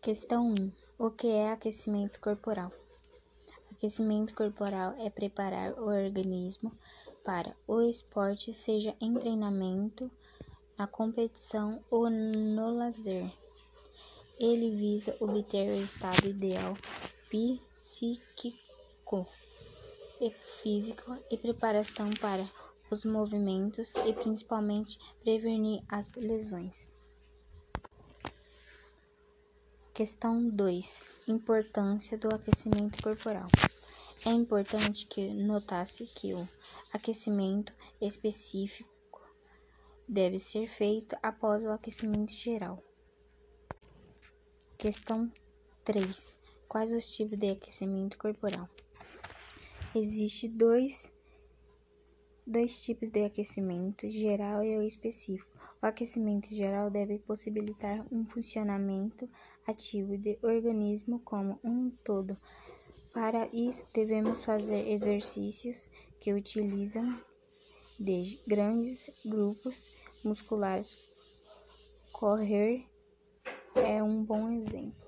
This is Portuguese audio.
Questão 1. O que é aquecimento corporal? Aquecimento corporal é preparar o organismo para o esporte, seja em treinamento, na competição ou no lazer. Ele visa obter o estado ideal psíquico e físico e preparação para os movimentos e principalmente prevenir as lesões. Questão 2. Importância do aquecimento corporal. É importante que notasse que o aquecimento específico deve ser feito após o aquecimento geral. Questão 3. Quais os tipos de aquecimento corporal? Existem dois, dois tipos de aquecimento, geral e o específico. O aquecimento geral deve possibilitar um funcionamento ativo do organismo como um todo. Para isso, devemos fazer exercícios que utilizam de grandes grupos musculares. Correr é um bom exemplo.